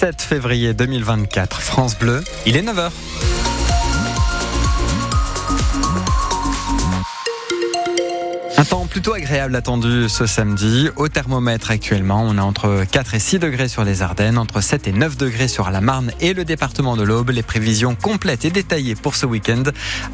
7 février 2024. France Bleu, il est 9h. Un temps plutôt agréable attendu ce samedi. Au thermomètre actuellement, on a entre 4 et 6 degrés sur les Ardennes, entre 7 et 9 degrés sur la Marne et le département de l'Aube. Les prévisions complètes et détaillées pour ce week-end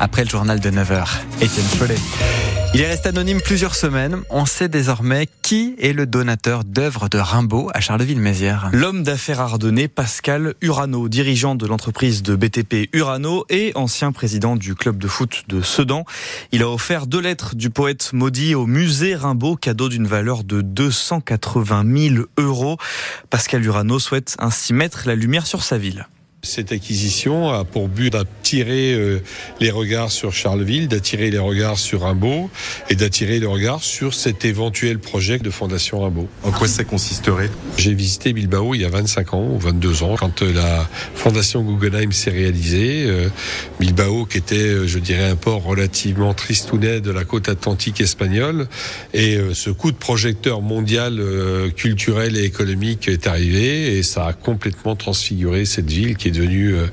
après le journal de 9h. Étienne Follet. Il est resté anonyme plusieurs semaines. On sait désormais qui est le donateur d'œuvres de Rimbaud à Charleville-Mézières. L'homme d'affaires ardennais Pascal Urano, dirigeant de l'entreprise de BTP Urano et ancien président du club de foot de Sedan. Il a offert deux lettres du poète maudit au musée Rimbaud, cadeau d'une valeur de 280 000 euros. Pascal Urano souhaite ainsi mettre la lumière sur sa ville. Cette acquisition a pour but d'attirer euh, les regards sur Charleville, d'attirer les regards sur Rimbaud et d'attirer les regards sur cet éventuel projet de Fondation Rimbaud. En quoi ça consisterait? J'ai visité Bilbao il y a 25 ans ou 22 ans quand euh, la Fondation Guggenheim s'est réalisée. Euh, Bilbao qui était, je dirais, un port relativement tristounet de la côte atlantique espagnole et ce coup de projecteur mondial culturel et économique est arrivé et ça a complètement transfiguré cette ville qui est devenu euh,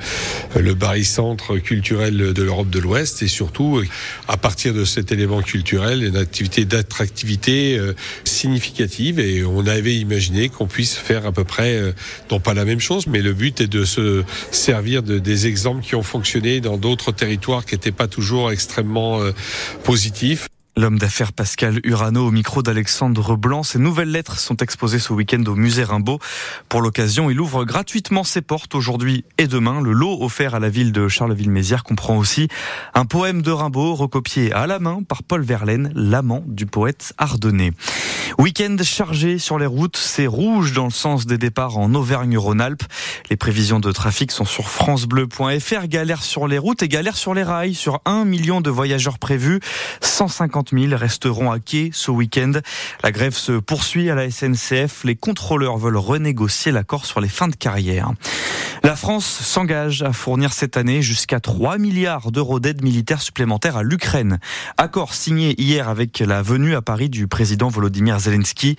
le barycentre culturel de l'Europe de l'Ouest et surtout, euh, à partir de cet élément culturel, une activité d'attractivité euh, significative et on avait imaginé qu'on puisse faire à peu près, non pas la même chose, mais le but est de se servir de, des exemples qui ont fonctionné dans d'autres territoires qui n'étaient pas toujours extrêmement positifs. L'homme d'affaires Pascal Urano au micro d'Alexandre Blanc. Ses nouvelles lettres sont exposées ce week-end au musée Rimbaud. Pour l'occasion, il ouvre gratuitement ses portes aujourd'hui et demain. Le lot offert à la ville de Charleville-Mézières comprend aussi un poème de Rimbaud recopié à la main par Paul Verlaine, l'amant du poète ardennais. Week-end chargé sur les routes, c'est rouge dans le sens des départs en Auvergne-Rhône-Alpes. Les prévisions de trafic sont sur francebleu.fr. Galère sur les routes et galère sur les rails. Sur un million de voyageurs prévus, 150 000 resteront à quai ce week-end. La grève se poursuit à la SNCF. Les contrôleurs veulent renégocier l'accord sur les fins de carrière. La France s'engage à fournir cette année jusqu'à 3 milliards d'euros d'aide militaire supplémentaire à l'Ukraine. Accord signé hier avec la venue à Paris du président Volodymyr Zelensky.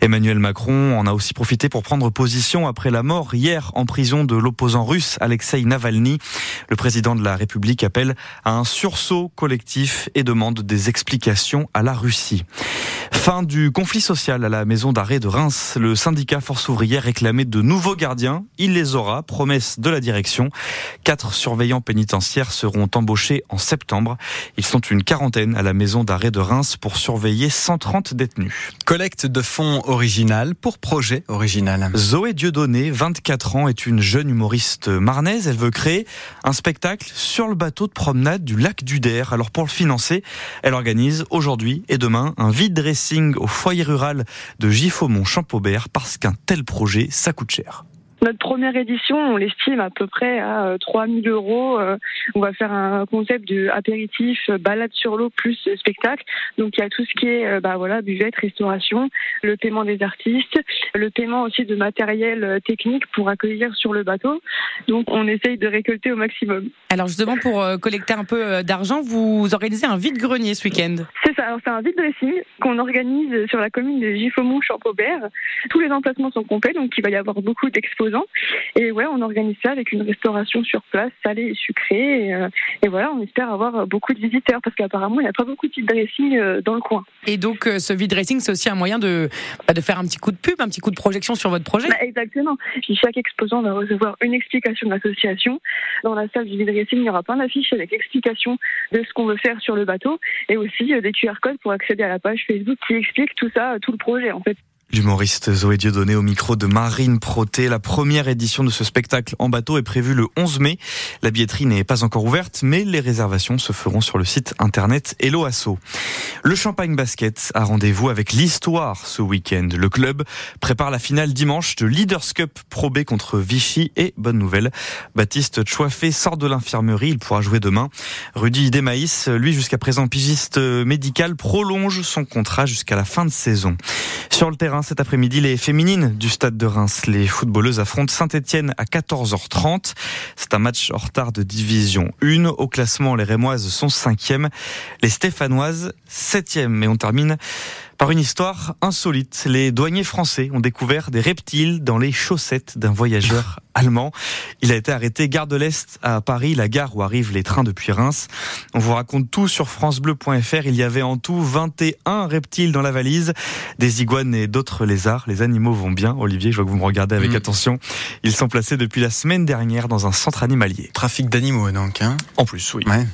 Emmanuel Macron en a aussi profité pour prendre position après la mort hier en prison de l'opposant russe Alexei Navalny. Le président de la République appelle à un sursaut collectif et demande des explications à la Russie. Fin du conflit social à la maison d'arrêt de Reims. Le syndicat Force ouvrière réclamait de nouveaux gardiens. Il les aura, promesse de la direction. Quatre surveillants pénitentiaires seront embauchés en septembre. Ils sont une quarantaine à la maison d'arrêt de Reims pour surveiller 130 détenus. Collecte de fonds original pour projet original. Zoé Dieudonné, 24 ans, est une jeune humoriste marnaise. Elle veut créer un spectacle sur le bateau de promenade du lac du Der. Alors pour le financer, elle organise aujourd'hui et demain un vide au foyer rural de Giffaumont-Champaubert parce qu'un tel projet, ça coûte cher. Notre première édition, on l'estime à peu près à 3000 euh, euros. Euh, on va faire un concept de apéritif, euh, balade sur l'eau plus spectacle. Donc il y a tout ce qui est bah voilà buvette, restauration, le paiement des artistes, le paiement aussi de matériel technique pour accueillir sur le bateau. Donc on essaye de récolter au maximum. Alors justement pour collecter un peu d'argent, vous organisez un vide-grenier ce week-end. C'est ça. c'est un vide dressing qu'on organise sur la commune de Giffaumont Champaubert. Tous les emplacements sont complets, donc il va y avoir beaucoup et ouais, on organise ça avec une restauration sur place, salée et sucrée. Et, euh, voilà, on espère avoir beaucoup de visiteurs parce qu'apparemment, il n'y a pas beaucoup de vide dressing euh, dans le coin. Et donc, euh, ce vide dressing, c'est aussi un moyen de, bah, de faire un petit coup de pub, un petit coup de projection sur votre projet bah, Exactement. Chaque exposant va recevoir une explication de l'association. Dans la salle du vide dressing, il y aura plein d'affiches avec l'explication de ce qu'on veut faire sur le bateau et aussi des QR codes pour accéder à la page Facebook qui explique tout ça, tout le projet en fait. L'humoriste Zoé Dieudonné au micro de Marine Proté. La première édition de ce spectacle en bateau est prévue le 11 mai. La billetterie n'est pas encore ouverte, mais les réservations se feront sur le site internet Hello Asso. Le Champagne Basket a rendez-vous avec l'histoire ce week-end. Le club prépare la finale dimanche de Leaders Cup Pro B contre Vichy et bonne nouvelle, Baptiste Chouafé sort de l'infirmerie, il pourra jouer demain. Rudy Desmaïs, lui jusqu'à présent pigiste médical, prolonge son contrat jusqu'à la fin de saison. Sur le terrain cet après-midi, les féminines du stade de Reims. Les footballeuses affrontent Saint-Etienne à 14h30. C'est un match en retard de division 1. Au classement, les Rémoises sont 5e, les Stéphanoises 7e. Et on termine par une histoire insolite. Les douaniers français ont découvert des reptiles dans les chaussettes d'un voyageur allemand. Il a été arrêté gare de l'Est à Paris, la gare où arrivent les trains depuis Reims. On vous raconte tout sur francebleu.fr. Il y avait en tout 21 reptiles dans la valise, des iguanes et d'autres lézards. Les animaux vont bien. Olivier, je vois que vous me regardez avec Mm. attention. Ils sont placés depuis la semaine dernière dans un centre animalier. Trafic d'animaux donc. Hein En plus, oui. ouais.